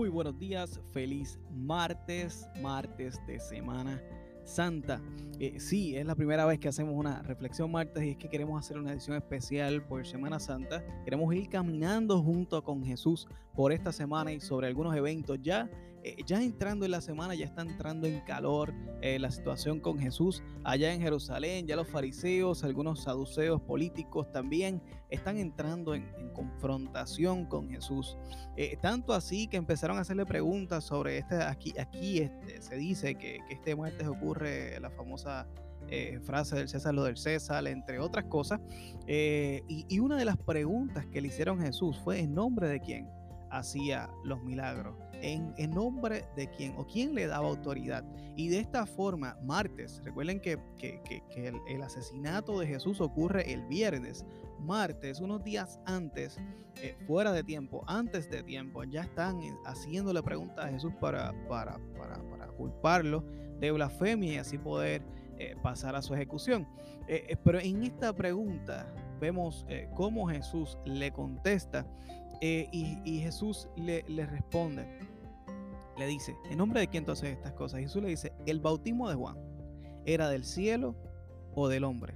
Muy buenos días, feliz martes, martes de semana santa. Eh, sí, es la primera vez que hacemos una reflexión martes y es que queremos hacer una edición especial por Semana Santa. Queremos ir caminando junto con Jesús por esta semana y sobre algunos eventos ya eh, ya entrando en la semana, ya está entrando en calor eh, la situación con Jesús allá en Jerusalén, ya los fariseos, algunos saduceos políticos también están entrando en, confrontación con Jesús. Eh, tanto así que empezaron a hacerle preguntas sobre este, aquí, aquí este, se dice que, este martes ocurre la famosa... frase del César, lo del César, entre otras cosas. y, una de las preguntas que le hicieron Jesús fue en nombre de quién hacía los milagros en, nombre de quién o quién le daba autoridad. Y de esta forma, martes, recuerden que, el, asesinato de Jesús ocurre el viernes, martes, unos días antes, eh, fuera de tiempo, antes de tiempo, ya están haciéndole preguntas a Jesús para, para, para, culparlo de blasfemia y así poder eh, pasar a su ejecución. Eh, pero en esta pregunta vemos cómo Jesús le contesta y, Jesús le, le responde le dice, ¿en nombre de quién tú haces estas cosas? Jesús le dice, el bautismo de Juan, ¿era del cielo o del hombre?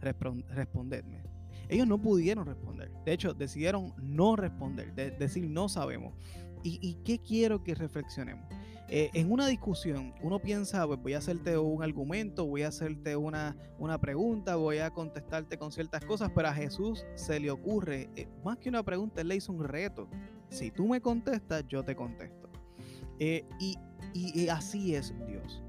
respondedme. Ellos no pudieron responder. De hecho, decidieron no responder, decir no sabemos. ¿Y, qué quiero que reflexionemos? Eh, en una discusión, uno piensa, pues voy a hacerte un argumento, voy a hacerte una, una pregunta, voy a contestarte con ciertas cosas, pero a Jesús se le ocurre, eh, más que una pregunta, él le hizo un reto. Si tú me contestas, yo te contesto. Eh, y, y, así es Dios.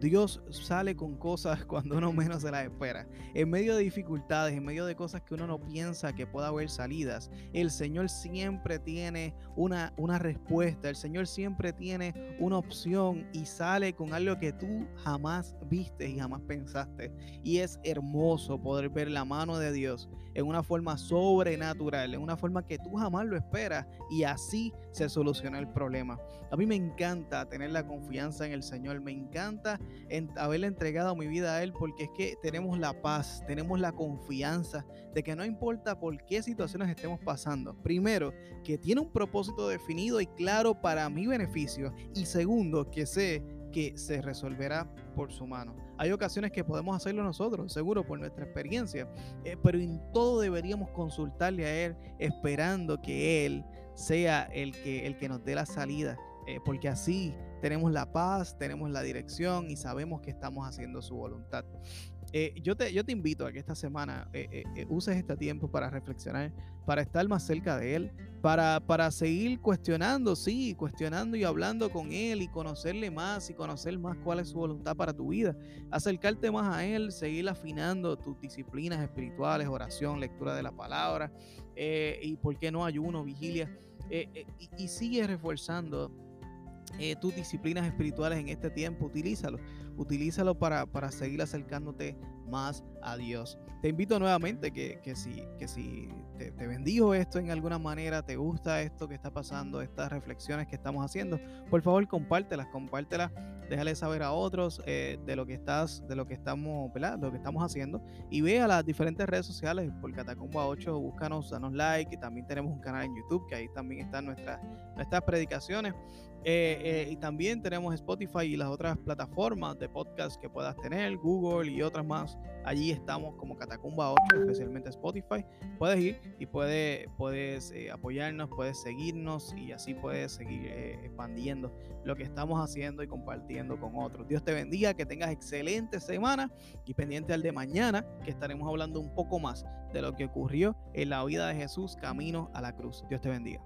Dios sale con cosas cuando uno menos se las espera. En medio de dificultades, en medio de cosas que uno no piensa que pueda haber salidas, el Señor siempre tiene una, una respuesta, el Señor siempre tiene una opción y sale con algo que tú jamás viste y jamás pensaste. Y es hermoso poder ver la mano de Dios en una forma sobrenatural, en una forma que tú jamás lo esperas y así se soluciona el problema. A mí me encanta tener la confianza en el Señor, me encanta en haberle entregado mi vida a Él, porque es que tenemos la paz, tenemos la confianza de que no importa por qué situaciones estemos pasando. Primero, que tiene un propósito definido y claro para mi beneficio. Y segundo, que sé que se resolverá por su mano. Hay ocasiones que podemos hacerlo nosotros, seguro por nuestra experiencia, eh, pero en todo deberíamos consultarle a Él, esperando que Él sea el que, el que nos dé la salida, eh, porque así tenemos la paz, tenemos la dirección y sabemos que estamos haciendo su voluntad. Eh, yo, te, yo te invito a que esta semana eh, eh, uses este tiempo para reflexionar, para estar más cerca de Él, para, para seguir cuestionando, sí, cuestionando y hablando con Él y conocerle más y conocer más cuál es su voluntad para tu vida. Acercarte más a Él, seguir afinando tus disciplinas espirituales, oración, lectura de la palabra y, ¿por qué no, ayuno, vigilia? y, y sigue reforzando eh, tus disciplinas espirituales en este tiempo, utilízalo. Utilízalo para, para seguir acercándote más a Dios. Te invito nuevamente que, que si, que si te, bendijo esto en alguna manera, te gusta esto que está pasando, estas reflexiones que estamos haciendo, por favor compártelas, compártelas, déjale saber a otros eh, de lo que estás, de lo que estamos, ¿verdad? Lo que estamos haciendo y ve a las diferentes redes sociales por Catacumba 8, búscanos, danos like y también tenemos un canal en YouTube que ahí también están nuestras, nuestras predicaciones. Eh, eh, y también tenemos Spotify y las otras plataformas de podcast que puedas tener, Google y otras más. Allí estamos como Catacumba 8, especialmente Spotify. Puedes ir y puedes, puedes eh, apoyarnos, puedes seguirnos y así puedes seguir expandiendo lo que estamos haciendo y compartiendo con otros. Dios te bendiga, que tengas excelente semana y pendiente al de mañana, que estaremos hablando un poco más de lo que ocurrió en la vida de Jesús camino a la cruz. Dios te bendiga.